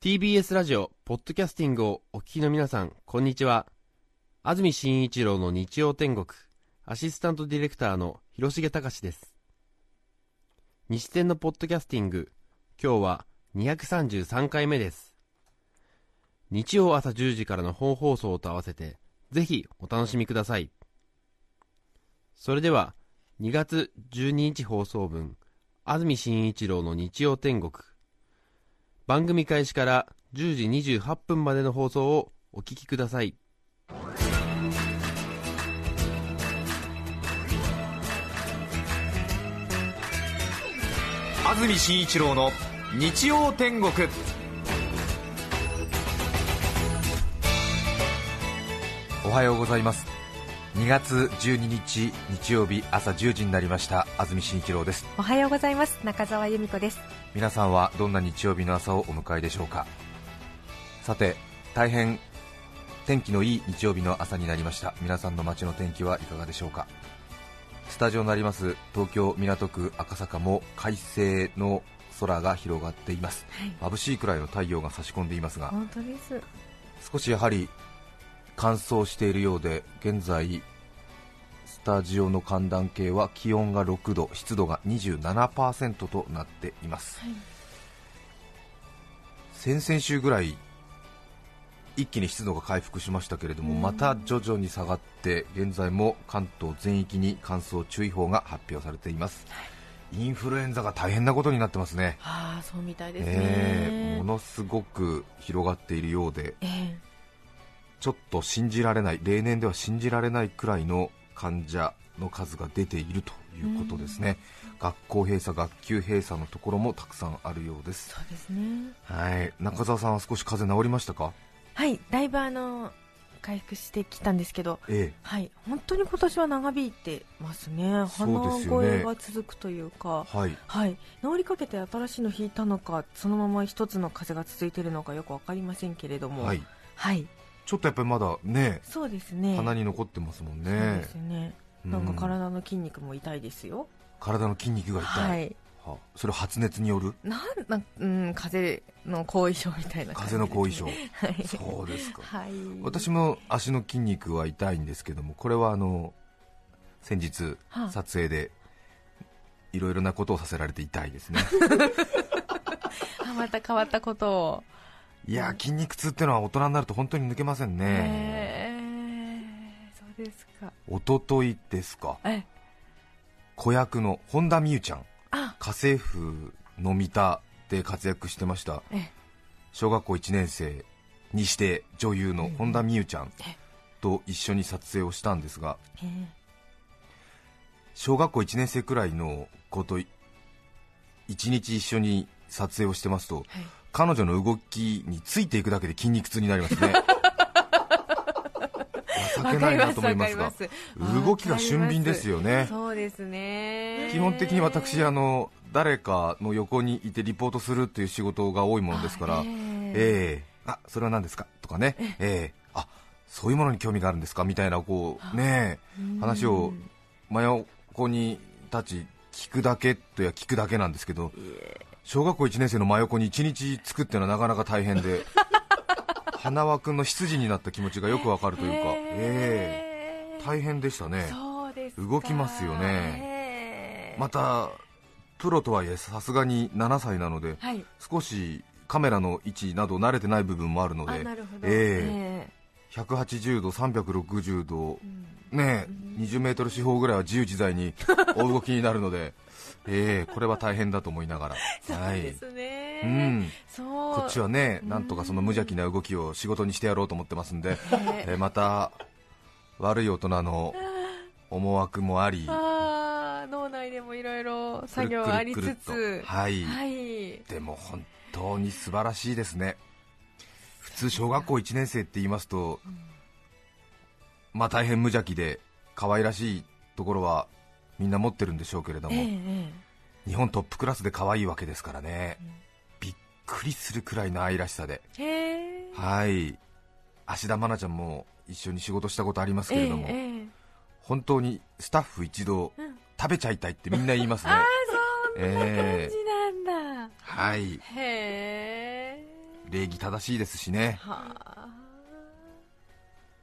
TBS ラジオ、ポッドキャスティングをお聞きの皆さん、こんにちは。安住紳一郎の日曜天国、アシスタントディレクターの広重隆です。西天のポッドキャスティング、今日は233回目です。日曜朝10時からの本放送と合わせて、ぜひお楽しみください。それでは、2月12日放送分、安住紳一郎の日曜天国、番組開始から10時28分までの放送をお聞きください。安住紳一郎の日曜天国。おはようございます。2月12日日曜日朝10時になりました。安住紳一郎です。おはようございます。中澤由美子です皆さんはどんな日曜日の朝をお迎えでしょうか？さて大変天気のいい日曜日の朝になりました。皆さんの街の天気はいかがでしょうか？スタジオになります東京港区赤坂も快晴の空が広がっています、眩しいくらいの太陽が差し込んでいますが本当です。少しやはり乾燥しているようで現在スタジオの寒暖計は気温が6度湿度が27%となっています、先々週ぐらい一気に湿度が回復しましたけれどもまた徐々に下がって現在も関東全域に乾燥注意報が発表されています、インフルエンザが大変なことになってますね。ああそうみたいですね、ええものすごく広がっているようでええ。ちょっと信じられない例年では信じられないくらいの患者の数が出ているということですね、学校閉鎖、学級閉鎖のところもたくさんあるようです。そうですね。はい。中澤さんは少し風邪治りましたか？はい。だいぶあの回復してきたんですけど。えはい。本当に今年は長引いてますね。鼻声が続くというか。えはい。はい。治りかけて新しいの引いたのかそのまま一つの風が続いているのかよくわかりませんけれども。はい。はいちょっとやっぱりまだねそうですね。鼻に残ってますもんそうねですね。うん。なんか体の筋肉も痛いですよ。体の筋肉が痛い、はい。はそれは発熱による？なんなんうん風邪の後遺症みたいな感じ風邪の後遺症。はい。そうですか。はい。私も足の筋肉は痛いんですけどもこれはあの先日はあ。撮影でいろいろなことをさせられて痛いですね。あまた変わったことをいやー筋肉痛ってのは大人になると本当に抜けませんね。そうですか。一昨日ですか。え子役の本田望結ちゃん。あ。家政婦の三田で活躍してました。え小学校1年生にして女優の本田望結ちゃんえと一緒に撮影をしたんですが。小学校1年生くらいの子とい一日一緒に撮影をしてますと、はい彼女の動きについていくだけで筋肉痛になりますね。情けないなと思いますが。動きが俊敏ですよね。そうですね。基本的に私あの誰かの横にいてリポートするっていう仕事が多いものですからあええ。えあそれは何ですか？とかね。ええ。あそういうものに興味があるんですか？みたいなこうねうん。話を真横に立ち聞くだけとや聞くだけなんですけど小学校1年生の真横に1日つくっていうのはなかなか大変で 花輪君の執事になった気持ちがよくわかるというか、ええへえ。大変でしたね。動きますよね。へえまたプロとはいえさすがに7歳なのではい。少しカメラの位置など慣れてない部分もあるのあでええ。え180度、360度、えねえ、20メートル四方ぐらいは自由自在にお動きになるので、ええこれは大変だと思いながら、そうはいですね、うん、そう。こっちはね、なんとかその無邪気な動きを仕事にしてやろうと思ってますんで、えーまた悪い大人の 思惑もありあー脳内でもいろいろ作業ありつつ。と。はい、はい。でも本当に素晴らしいですね。普通小学校1年生って言いますと、まあ大変無邪気で可愛らしいところはみんな持ってるんでしょうけれども、えええ日本トップクラスで可愛いわけですからね、びっくりするくらいの愛らしさで。はい。芦田愛菜ちゃんも一緒に仕事したことありますけれども、え本当にスタッフ一同、うん。食べちゃいたいってみんな言いますね。ああそんな感え。えじなんだ、はい。礼儀正しいですしね。はあ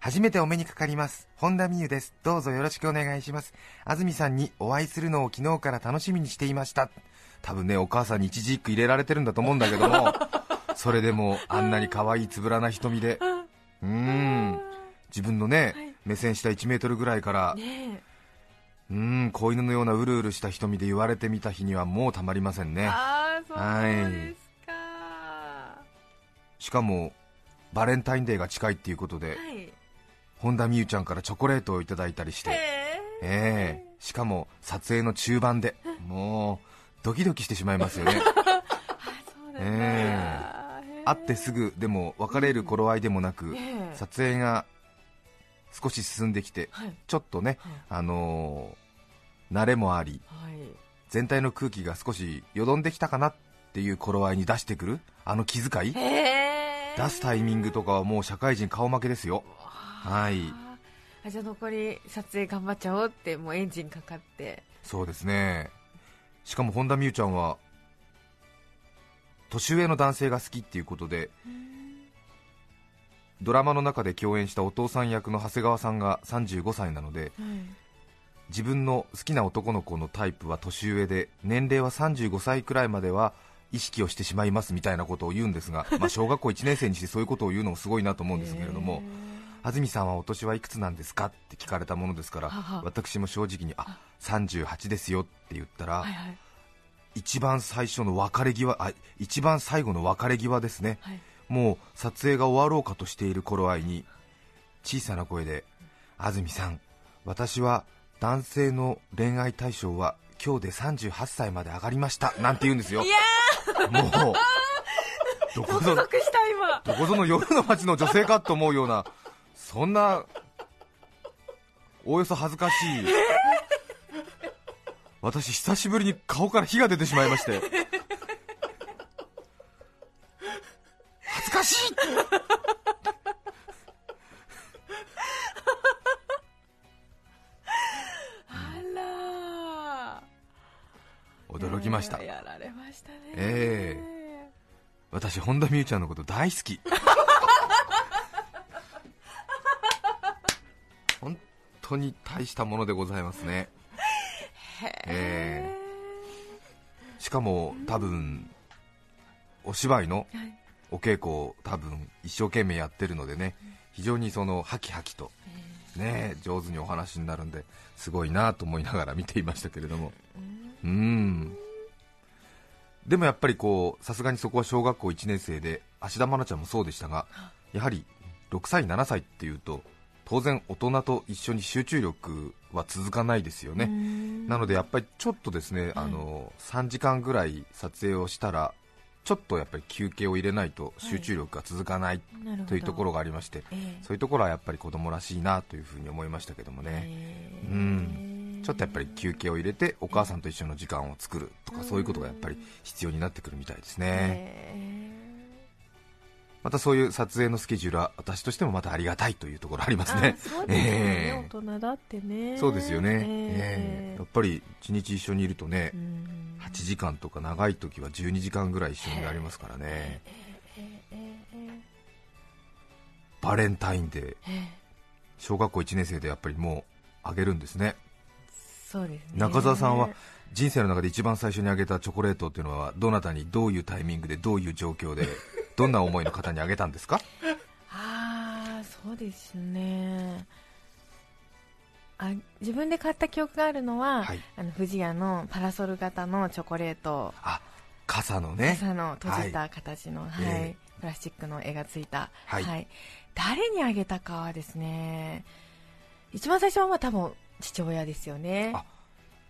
初めてお目にかかります。本田美優です。どうぞよろしくお願いします。安住さんにお会いするのを昨日から楽しみにしていました。多分ねお母さんに一字一句入れられてるんだと思うんだけども それでもあんなに可愛いつぶらな瞳で。うーん。自分のね、はい。目線下1メートルぐらいからねうーん子犬のようなうるうるした瞳で言われてみた日にはもうたまりませんえね。ああそうはいですか。はしかもバレンタインデーが近いっていうことでい本田美優ちゃんからチョコレートをいただいたりして。へえええ。しかも撮影の中盤でもうドキドキしてしまいますよね。え会ってすぐでも別れる頃合いでもなくええ。撮影が少し進んできてはい。ちょっとねはい。あのー慣れもありはい。全体の空気が少しよどんできたかなっていう頃合いに出してくるあの気遣い出すタイミングとかはもう社会人顔負けですよはい。あじゃあ残り撮影頑張っちゃおうってもうエンジンかかって。そうですね。しかも本田美優ちゃんは年上の男性が好きっていうことでドラマの中で共演したお父さん役の長谷川さんが35歳なので自分の好きな男の子のタイプは年上で年齢は35歳くらいまでは意識をしてしまいますみたいなことを言うんですが、まあ、小学校1年生にしてそういうことを言うのもすごいなと思うんですけれども安住さんはお年はいくつなんですか？って聞かれたものですからはは。私も正直にあ38ですよって言ったら、はいはい。一番最初の別れ際あ一番最後の別れ際ですね。はい。もう撮影が終わろうかとしている頃合いに小さな声で「安住さん私は男性の恋愛対象は今日で38歳まで上がりました」なんて言うんですよ。いやもう どこぞの夜の街の女性かと思うようなそんなおおよそ恥ずかしい。私久しぶりに顔から火が出てしまいまして。恥ずかしい。あら。驚きました。やられましたね。え私本田美優ちゃんのこと大好き当に大したものでございますね。ええ。しかも多分お芝居のはい。お稽古を多分一生懸命やってるのでね非常にそのハキハキとね上手にお話になるんですごいなと思いながら見ていましたけれども。うん。でもやっぱりこうさすがにそこは小学校1年生で芦田愛菜ちゃんもそうでしたがやはり6歳7歳っていうと当然大人と一緒に集中力は続かないですよね。なのでやっぱりちょっとですね、あの3時間ぐらい撮影をしたらちょっとやっぱり休憩を入れないと集中力が続かないなるほど。というところがありまして、ええ。そういうところはやっぱり子供らしいなというふうに思いましたけどもね、ええ。うん。ちょっとやっぱり休憩を入れてお母さんと一緒の時間を作るとかそういうことがやっぱり必要になってくるみたいですね、えまたそういう撮影のスケジュールは私としてもまたありがたいというところありますあねそうです大人だってね。そうですよね、ええ。ええ。やっぱり一日一緒にいるとね、うん。8時間とか長い時は12時間ぐらい一緒になりますからね。バレンタインデーええ。小学校1年生でやっぱりもうあげるんですね。そうですね。中澤さんは人生の中で一番最初にあげたチョコレートっていうのはどなたにどういうタイミングでどういう状況でどんな思いの方にあげたんですか？ああそうですね。あ自分で買った記憶があるのは、はい。あの富士屋のパラソル型のチョコレート。あ傘のね。傘の閉じた形の、はい。ええ。プラスチックの絵がついた、はい。誰にあげたかはですね一番最初はまあ多分父親ですよね。あ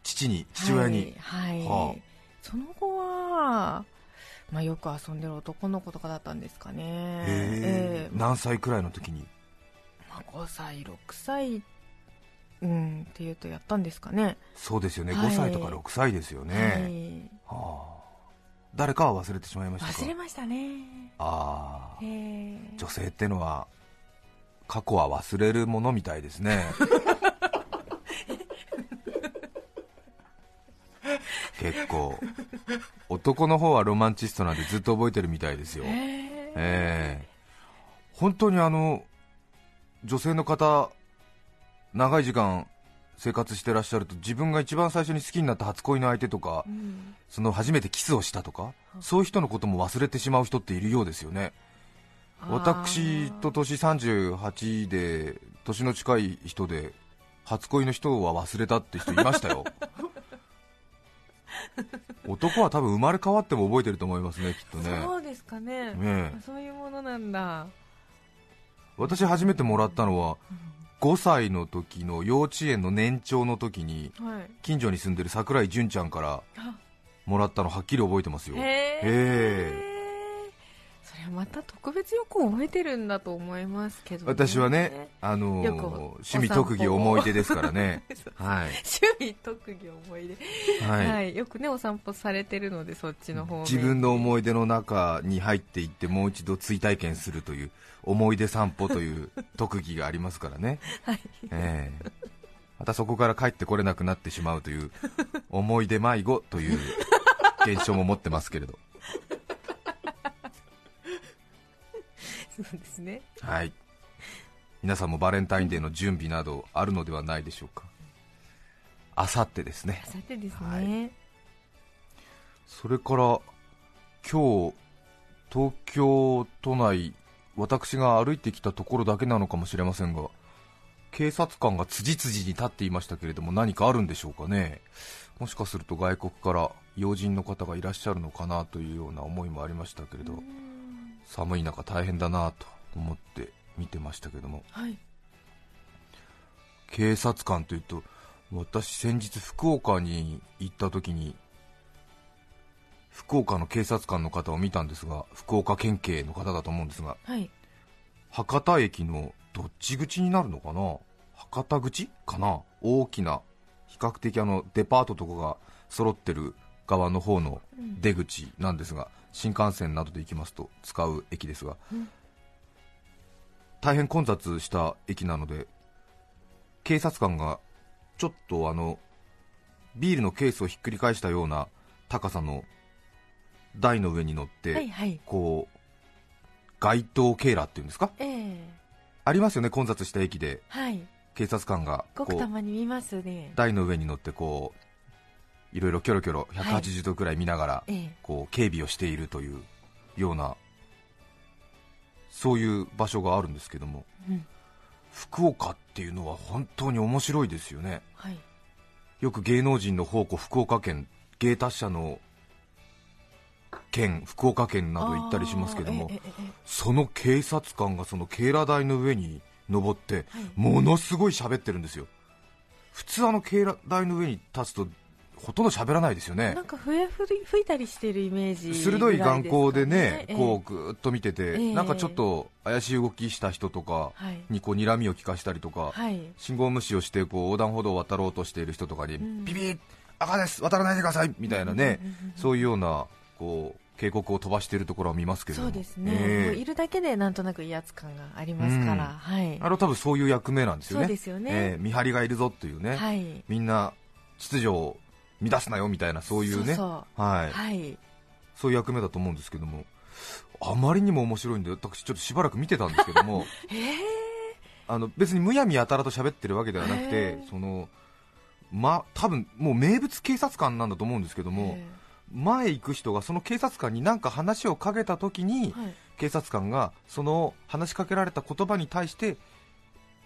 父に父親に、はい、はい。はあ。その後は、まあ、よく遊んでる男の子とかだったんですかね。へえええ。何歳くらいの時に？まあ、5歳6歳うんっていうとやったんですかね。そうですよね、はい。5歳とか6歳ですよね、はあ。誰かは忘れてしまいました忘れましたね。ああ。女性ってのは過去は忘れるものみたいですね 結構。男の方はロマンチストなんでずっと覚えてるみたいですよ。へえええ。本当にあの女性の方長い時間生活してらっしゃると自分が一番最初に好きになった初恋の相手とかうん。その初めてキスをしたとかそういう人のことも忘れてしまう人っているようですよね。私と年38で年の近い人で初恋の人は忘れたって人いましたよ 男は多分生まれ変わっても覚えてると思いますねきっとね。そうですかね。ねえ。そういうものなんだ。私初めてもらったのは5歳の時の幼稚園の年長の時にはい。近所に住んでる桜井純ちゃんからあ。もらったのはっきり覚えてますよ。へええそれはまた特別よく覚えてるんだと思いますけど、私はね、あのー趣味特技思い出ですからね。はい、趣味特技思い出。はい。はい、よくねお散歩されてるのでそっちの方面。自分の思い出の中に入っていってもう一度追体験するという思い出散歩という特技がありますからね、はい。ええ。またそこから帰ってこれなくなってしまうという思い出迷子という現象も持ってますけれどそうですね。はい。皆さんもバレンタインデーの準備などあるのではないでしょうか。あさってですね。さてですね、はい。それから今日東京都内私が歩いてきたところだけなのかもしれませんが警察官が辻々に立っていましたけれども何かあるんでしょうかね。もしかすると外国から要人の方がいらっしゃるのかなというような思いもありましたけれど寒い中大変だなと思って見てましたけども。はい。警察官というと私先日福岡に行った時に福岡の警察官の方を見たんですが福岡県警の方だと思うんですがはい。博多駅のどっち口になるのかな？博多口かな？大きな比較的あのデパートとかが揃ってる側の方の出口なんですが新幹線などで行きますと使う駅ですが、うん。大変混雑した駅なので警察官がちょっとあのビールのケースをひっくり返したような高さの台の上に乗って、はいはい。こう街頭警らっていうんですか？ええ。ありますよね混雑した駅で。はい。警察官がごくこうたまに見ますね。台の上に乗ってこういろいろキョロキョロ180度くらい見ながら、ええ。こう警備をしているというようなそういう場所があるんですけどもうん。福岡っていうのは本当に面白いですよね。はい。よく芸能人の宝庫福岡県芸達者の県福岡県など行ったりしますけどもえええええ。その警察官がその警ら台の上に登ってはい。ものすごい喋ってるんですよ。普通あの警ら台の上に立つとほとんど喋らないですよね。なんか笛吹い吹いたりしてるイメージ鋭い眼光でねこうぐーっと見てて、ええ。なんかちょっと怪しい動きした人とかはい。にこう睨みを利かしたりとか、はい。信号無視をしてこう横断歩道を渡ろうとしている人とかに、うん。ビビッ赤です渡らないでくださいみたいなね、そういうようなこう警告を飛ばしているところを見ますけれども。そうですね、ええ。もういるだけでなんとなく威圧感がありますから、うん。はい。あれは多分そういう役目なんですよね。そうですよね。ええ見張りがいるぞっていうね、はい。みんな秩序を乱すなよみたいなそういうね。そうはい、ういう役目だと思うんですけども。あまりにも面白いんで私ちょっとしばらく見てたんですけども。ええあの別にむやみやたらと喋ってるわけではなくてそのま多分もう名物警察官なんだと思うんですけども、え前行く人がその警察官に何か話をかけた時に、えはい。警察官がその話しかけられた言葉に対して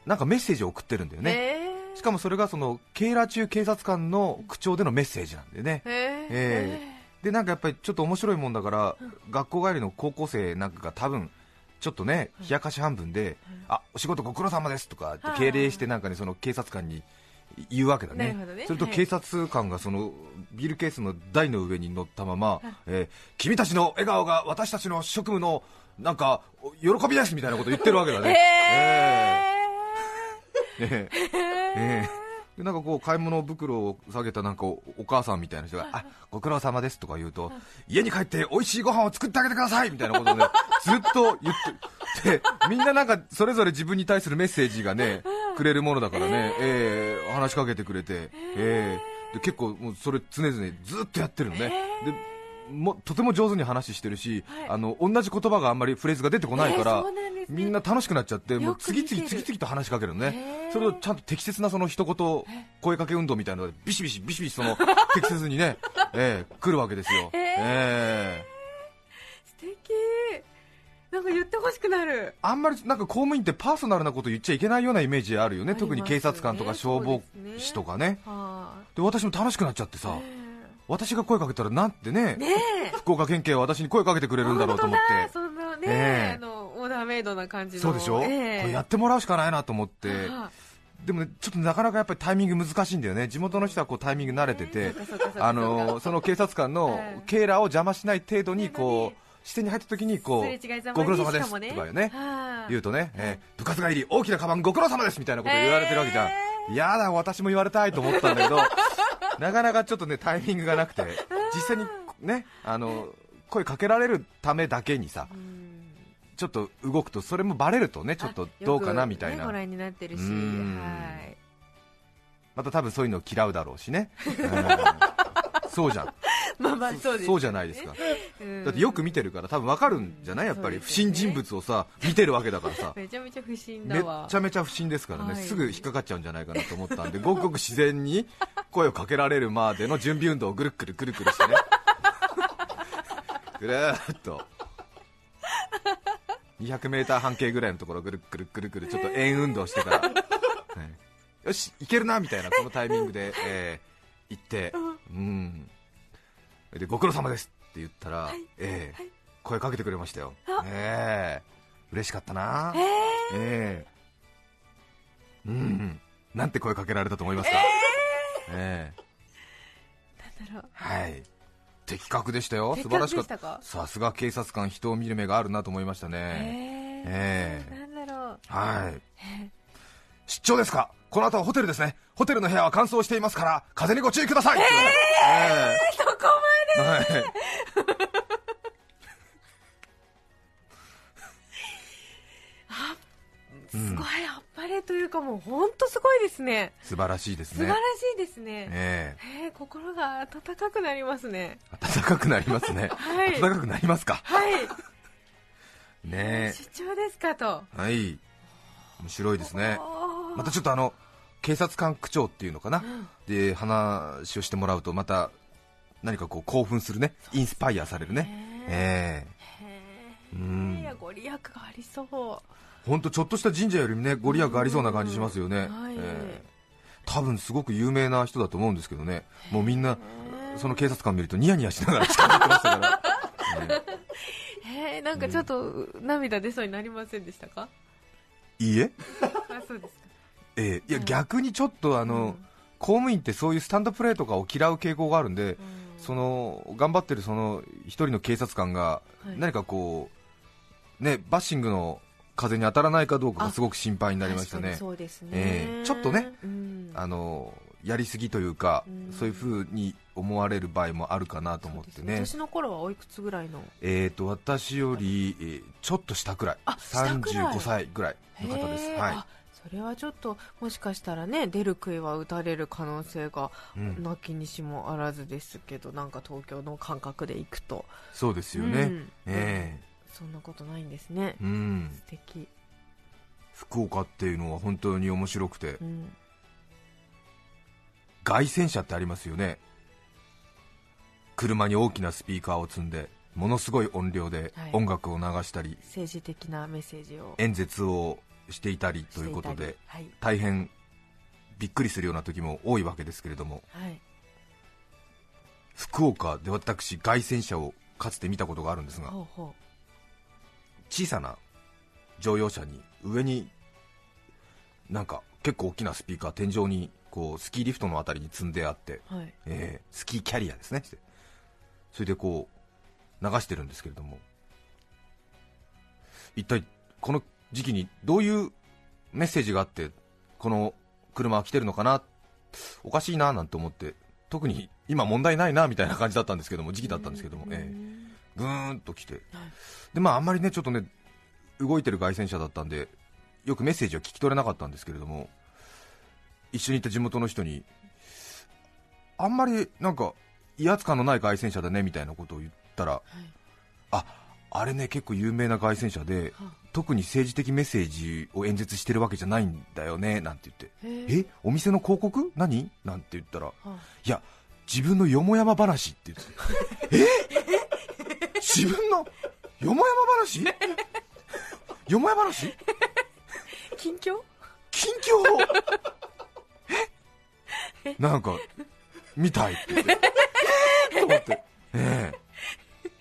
なんかメッセージを送ってるんだよね、ええしかもそれがその警ら中警察官の口調でのメッセージなんでね。ええ。でなんかやっぱりちょっと面白いもんだから、学校帰りの高校生なんかが多分ちょっとね冷やかし半分で、あお仕事ご苦労様ですとか敬礼してなんかねその警察官に言うわけだね。ね。それとはい。警察官がそのビールケースの台の上に乗ったまま、えー君たちの笑顔が私たちの職務のなんか喜びですみたいなこと言ってるわけだね。えー。えー え。ーでなんかこう買い物袋を下げたなんかおお母さんみたいな人が、あご苦労様ですとか言うと、家に帰って美味しいご飯を作ってあげてくださいみたいなことをね、ずっと言って、でみんななんかそれぞれ自分に対するメッセージがね、くれるものだからね、えー話しかけてくれて、えーで結構もうそれ常々ずっとやってるのね。でもとても上手に話してるし、あの同じ言葉があんまりフレーズが出てこないから、えーねみんな楽しくなっちゃって、もう次々次々と話しかけるのね、へー。それをちゃんと適切なその一言声かけ運動みたいなのでビシビシビシビシその適切にね、えー来るわけですよ。えー素敵。なんか言ってほしくなる。あんまりなんか公務員ってパーソナルなこと言っちゃいけないようなイメージあるよね、ね。特に警察官とか消防士とかね、はで私も楽しくなっちゃってさ、い私が声かけたらなんてね、福岡県警は私に声かけてくれるんだろうと思って。そのね、ええ。あのオーダーメイドな感じの。そうでしょ、ええ。これやってもらうしかないなと思って、はでもね、ちょっとなかなかやっぱりタイミング難しいんだよね、地元の人はこうタイミング慣れててあのその警察官のええ。ケーラーを邪魔しない程度にこう視線に入った時にこうご苦労様ですとかよね。はい言うとね、えー部活帰り大きなカバンご苦労様ですみたいなこと言われてるわけじゃん、やだ、私も言われたいと思ったんだけど、なかなかちょっとねタイミングがなくて、実際にねあの声かけられるためだけにさ、うん。ちょっと動くと、それもバレるとね、ちょっとどうかなみたいな。ねになってるし。また多分そういうの嫌うだろうしね、うん。そうじゃん、まあまあそうです、そうじゃないですか、うん。だってよく見てるから、多分わかるんじゃない、やっぱり不審人物をさ見てるわけだからさ、めちゃめちゃ不審だわ。ちゃめちゃ不審ですからね、はい。すぐ引っかかっちゃうんじゃないかなと思ったんで、ごくごく自然に声をかけられるまでの準備運動をぐるっくるくるくるしてね、ぐるーっと。200m 半径ぐらいのところをぐるっくるくるくるちょっと円運動してから、はい。よし、いけるなみたいなこのタイミングで、えー行って、うん、でご苦労様ですって言ったら、ええ声かけてくれましたよ、ええ。嬉しかったな、ええ。うん、なんて声かけられたと思いますか、ええ。なんだろう。はい、的確でしたよ、的素晴らしかった。さすが警察官、人を見る目があるなと思いましたね。えええ。なんだろう。はい。出張ですか？この後はホテルですね。ホテルの部屋は乾燥していますから、風にご注意ください。ええ。そこま はい。ですごいあっぱれというかもう本当すごいですね。素晴らしいですね素晴ら。しいですね。ええー心が温かくなりますね。え暖かくなりますね。はい暖かくなりますか。はい。ね出張ですかと。え。はい。面白いですね。またちょっとあの、警察官区長っていうのかな。で、話をしてもらうと、また何かこう興奮するね。インスパイアされるね。ええ。へー。うん。いやご利益がありそう。本当ちょっとした神社よりもねご利益ありそうな感じしますよね、はい。ええ。多分すごく有名な人だと思うんですけどね。もうみんなその警察官見るとニヤニヤしながら近づいてましたから、ええ。ー、なんかちょっと涙出そうになりませんでしたか、えいいえ？あそうですか。ええ。いや逆にちょっとあの、公務員ってそういうスタンドプレーとかを嫌う傾向があるんで、その頑張ってるその一人の警察官がはい。何かこう、ね、バッシングの風に当たらないかどうかがすごく心配になりましたね。そうですね、ええ。ちょっとねうん。あのやりすぎというか、うん。そういう風に思われる場合もあるかなと思ってね、年の頃はおいくつぐらいの？えー、と私より、えーちょっと下くらい、あ下くらい。35歳ぐらいの方です、はいそれはちょっともしかしたらね出る杭は打たれる可能性がうん。なきにしもあらずですけど、なんか東京の感覚で行くと。そうですよね、うん。え。そんなことないんですね。え、うん、素敵。福岡っていうのは本当に面白くて、うん。凱旋車ってありますよね、車に大きなスピーカーを積んで、ものすごい音量ではい。音楽を流したり、政治的なメッセージを。演説をしていたりということで、はい。大変びっくりするような時も多いわけですけれども、はい。福岡で私、凱旋車をかつて見たことがあるんですが、ほうほ小さな乗用車に上になんか結構大きなスピーカー天井にこうスキーリフトのあたりに積んであって、はい。えースキーキャリアですね。それでこう流してるんですけれども一体この時期にどういうメッセージがあってこの車は来てるのかなおかしいななんて思って特に今問題ないなみたいな感じだったんですけども時期だったんですけども、ええ。ぐーんと来て、でまああんまりねちょっとね動いてる外線車だったんでよくメッセージは聞き取れなかったんですけれども一緒にいた地元の人にあんまりなんか威圧感のない外線車だねみたいなことを言ったら、ああれね結構有名な外線車で、は特に政治的メッセージを演説してるわけじゃないんだよねなんて言って。へえ？お店の広告？何？なんて言ったらはい。や自分のよもやま話って言って。え？自分の？よもやま話？よもや話？近況？近況？え？なんか見たいって言って。え？ーと思って。ええ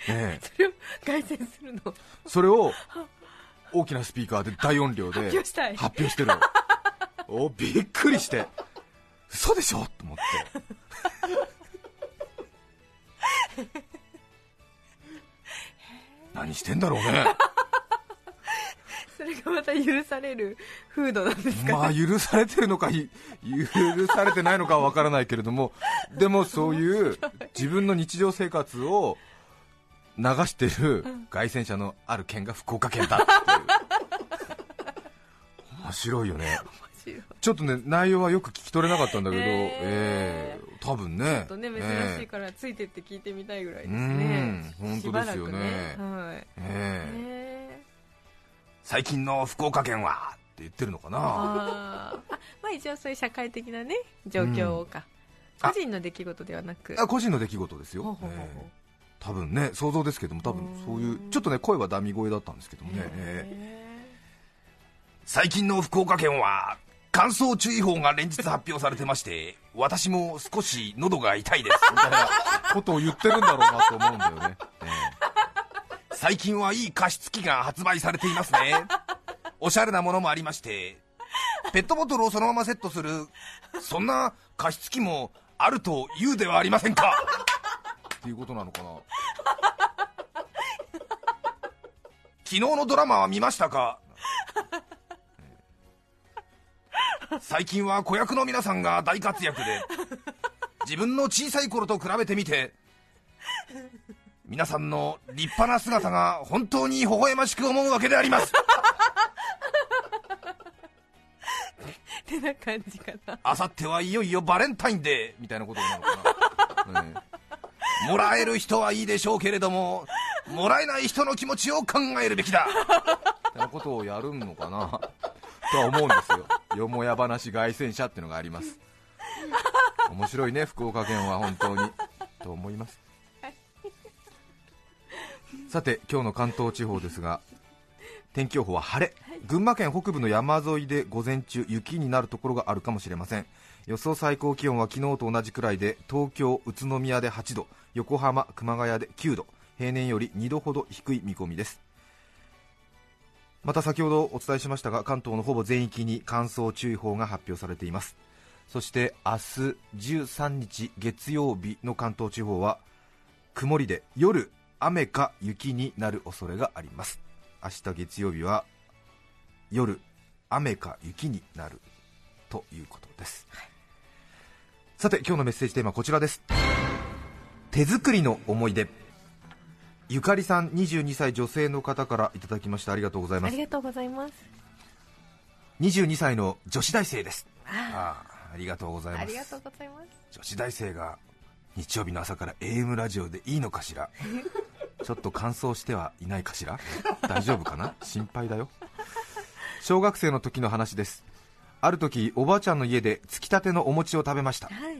ええ。それを凱旋するの。それを大きなスピーカーで大音量で発表したい。発表してる。のおびっくりして。嘘でしょ？と思って。何してんだろうね。それがまた許される風土なんですか、まあ許されてるのかい許されてないのかは分からないけれども。でもそういう自分の日常生活を流してる外線車のある県が福岡県だっていう。面白いよね。ちょっとね内容はよく聞き取れなかったんだけど、へええ多分ね。ちょっとね珍しいからついてって聞いてみたいぐらいですうねん。本当ですよね。ね。はい。ええ。へ最近の福岡県はって言ってるのかな。ー。あ まあ一応そういう社会的なね状況か、あ。個人の出来事ではなく。あ個人の出来事ですよ、ほうほうほう多分ね想像ですけども多分そういうちょっとね声はダミ声だったんですけどもね、ええ。へ最近の福岡県は乾燥注意報が連日発表されてまして 私も少し喉が痛いですみたいな ことを言ってるんだろうなと思うんだよね、ええ。最近はいい加湿器が発売されていますね。おしゃれなものもありましてペットボトルをそのままセットするそんな加湿器もあると言うではありませんかっていうことなのかな。昨日のドラマは見ましたか？最近は子役の皆さんが大活躍で自分の小さい頃と比べてみて皆さんの立派な姿が本当に微笑ましく思うわけであります。ーってな感じかな。あさってはいよいよバレンタインデーみたいなことなのかな、ええもらえる人はいいでしょうけれどももらえない人の気持ちを考えるべきだ。みたいなことをやるのかな？とは思うんですよ。よもや話凱旋車っていうのがあります。面白いね福岡県は本当に。と思います。さて今日の関東地方ですが天気予報は晴れ、群馬県北部の山沿いで午前中雪になるところがあるかもしれません。予想最高気温は昨日と同じくらいで東京、宇都宮で8度横浜、熊谷で9度平年より2度ほど低い見込みです。また先ほどお伝えしましたが関東のほぼ全域に乾燥注意報が発表されています。そして明日13日月曜日の関東地方は曇りで夜雨か雪になる恐れがあります明日月曜日は夜雨か雪になるということです、さて今日のメッセージテーマはこちらです。手作りの思い出。ゆかりさん22歳女性の方からいただきました。ありがとうございます。ありがとうございます。22歳の女子大生です。あああありがとうございます。ありがとうございます。女子大生が日曜日の朝から AM ラジオでいいのかしら ちょっと乾燥してはいないかしら？大丈夫かな？心配だよ。小学生の時の話です。ある時おばあちゃんの家でつきたてのお餅を食べました。はい。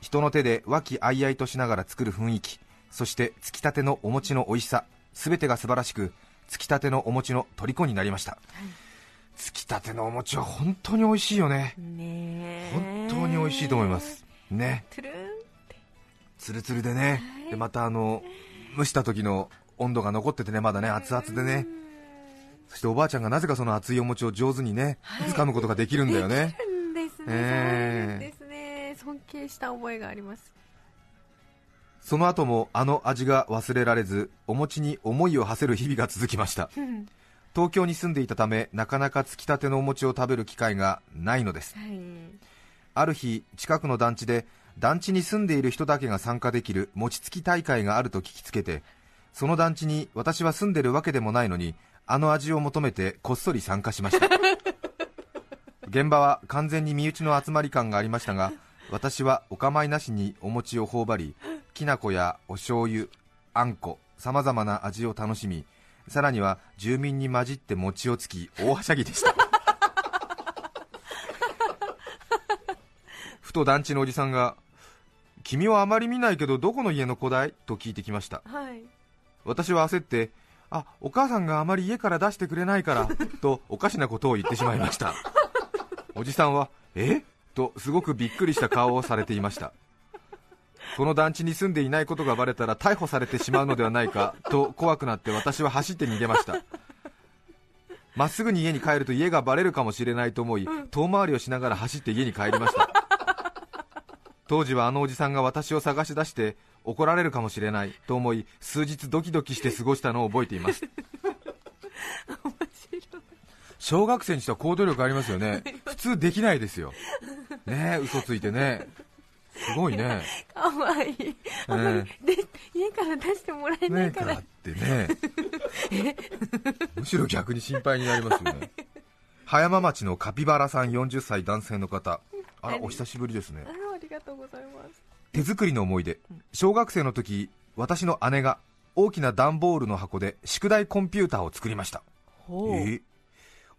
人の手で和気あいあいとしながら作る雰囲気。そしてつきたてのお餅の美味しさ。全てが素晴らしくつきたてのお餅の虜になりました、つきたてのお餅は本当に美味しいよね。本当に美味しいと思います。ね。つるつるでね、でまたあの蒸した時の温度が残っててねまだね熱々でね。そしておばあちゃんがなぜかその熱いお餅を上手にね掴むことができるんだよね。うんですね、すね。尊敬した覚えがあります。その後もあの味が忘れられずお餅に思いを馳せる日々が続きました。うん。東京に住んでいたためなかなかつきたてのお餅を食べる機会がないのです。はい。ある日近くの団地で団地に住んでいる人だけが参加できる餅つき大会があると聞きつけてその団地に私は住んでるわけでもないのにあの味を求めてこっそり参加しました。現場は完全に身内の集まり感がありましたが私はお構いなしにお餅を頬張りきな粉やお醤油あんこさまざまな味を楽しみさらには住民に混じって餅をつき大はしゃぎでした。ふと団地のおじさんが「君はあまり見ないけどどこの家の子だい?」と聞いてきました。はい。私は焦って「あお母さんがあまり家から出してくれないから」とおかしなことを言ってしまいました。おじさんは「え？とすごくびっくりした顔をされていました。この団地に住んでいないことがバレたら逮捕されてしまうのではないかと怖くなって私は走って逃げました。まっすぐに家に帰ると家がバレるかもしれないと思い遠回りをしながら走って家に帰りました当時はあのおじさんが私を探し出して怒られるかもしれないと思い数日ドキドキして過ごしたのを覚えています。小学生にしては行動力ありますよね。普通できないですよ。ねえ嘘ついてね。すごいね。かわいい。あんまりで家から出してもらえないから。ってね。むしろ逆に心配になりますよね。葉山町のカピバラさん40歳男性の方。あらお久しぶりですね手作りの思い出。小学生の時私の姉が大きな段ボールの箱で宿題コンピューターを作りました。えー。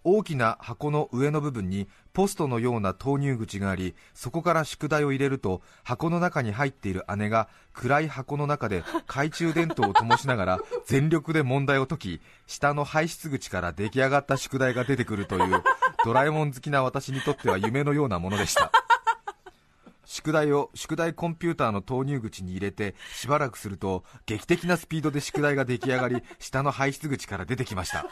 大きな箱の上の部分にポストのような投入口がありそこから宿題を入れると箱の中に入っている姉が暗い箱の中で懐中電灯を灯しながら全力で問題を解き下の排出口から出来上がった宿題が出てくるというドラえもん好きな私にとっては夢のようなものでした宿題を宿題コンピューターの投入口に入れてしばらくすると劇的なスピードで宿題が出来上がり 下の排出口から出てきました。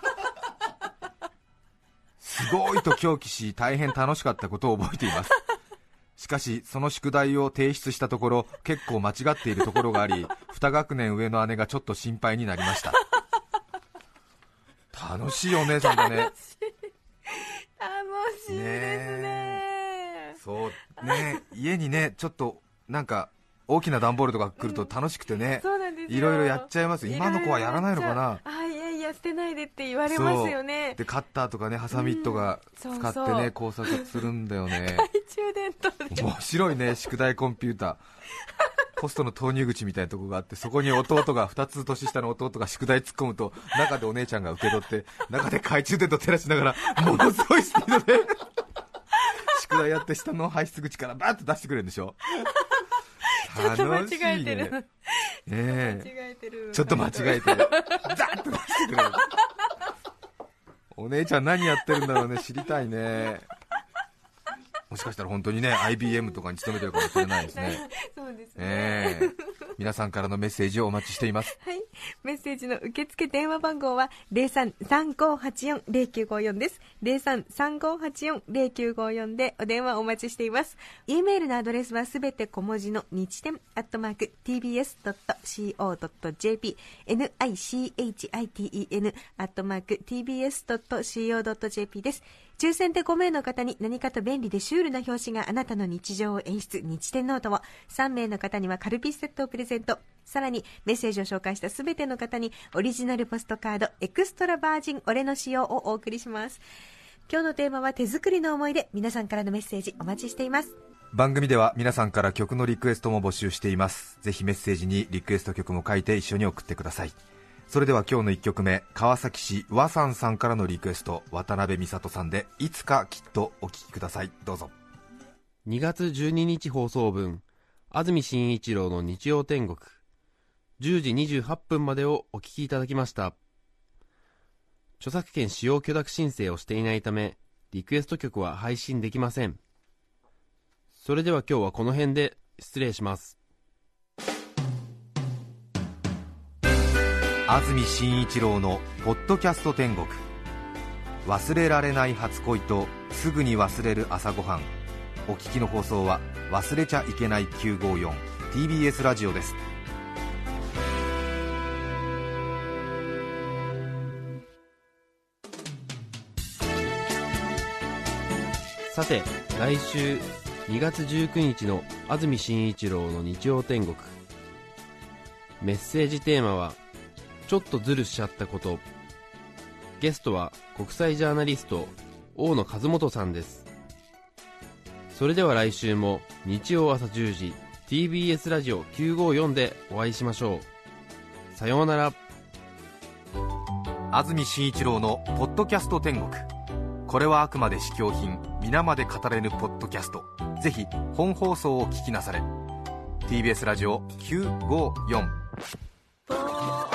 すごいと狂気し大変楽しかったことを覚えています。しかしその宿題を提出したところ結構間違っているところがあり2学年上の姉がちょっと心配になりました。楽しいお姉さんだね。楽しい。ですねそう。ね家にねちょっとなんか大きな段ボールとか来ると楽しくてね、いろいろやっちゃいます。今の子はやらないのかな。あいやいや捨てないでって言われますよね。でカッターとかねハサミとかうん使ってね、工作するんだよね。懐中電灯で。面白いね宿題コンピューター。ポストの投入口みたいなとこがあってそこに弟が2つ年下の弟が宿題突っ込むと中でお姉ちゃんが受け取って中で懐中電灯照らしながらものすごいスピードで宿題やって下の排出口からバーッと出してくれるんでしょ？ちょっと間違えてる。ねね。え間違えてる。ちょっと間違えてザッと出してくれる。お姉ちゃん何やってるんだろうね？知りたいね。もしかしたら本当にね IBM とかに勤めてるかもしれないですね。そうですね、ええ 皆さんからのメッセージをお待ちしています はい。メッセージの受付電話番号は03-3584-0954です。03-3584-0954でお電話お待ちしています。e メールのアドレスはすべて小文字の日天アットマーク tbs.co.jp nichiten アットマーク tbs.co.jp です。抽選で5名の方に何かと便利でシュールな表紙があなたの日常を演出日天ノートを。3名の方にはカルピスセットをプレゼント。さらにメッセージを紹介したすべての方にオリジナルポストカードエクストラバージン俺の仕様をお送りします。今日のテーマは手作りの思い出。皆さんからのメッセージお待ちしています。番組では皆さんから曲のリクエストも募集しています。ぜひメッセージにリクエスト曲も書いて一緒に送ってください。それでは今日の1曲目川崎市和さんさんからのリクエスト渡辺美里さんでいつかきっとお聴きください。どうぞ。2月12日放送分安住紳一郎の日曜天国。10時28分までをお聞きいただきました。著作権使用許諾申請をしていないためリクエスト曲は配信できません。それでは今日はこの辺で失礼します。安住紳一郎の「ポッドキャスト天国」忘れられない初恋とすぐに忘れる朝ごはん。お聞きの放送は忘れちゃいけない 954TBS ラジオです。さて来週2月19日の安住紳一郎の日曜天国。メッセージテーマは「ちょっとズルしちゃったこと」ゲストは国際ジャーナリスト大野和元さんです。それでは来週も日曜朝10時 TBS ラジオ954でお会いしましょう。さようなら。安住紳一郎の「ポッドキャスト天国」これはあくまで試供品皆まで語れぬポッドキャスト。ぜひ本放送を聞きなされ。TBS ラジオ954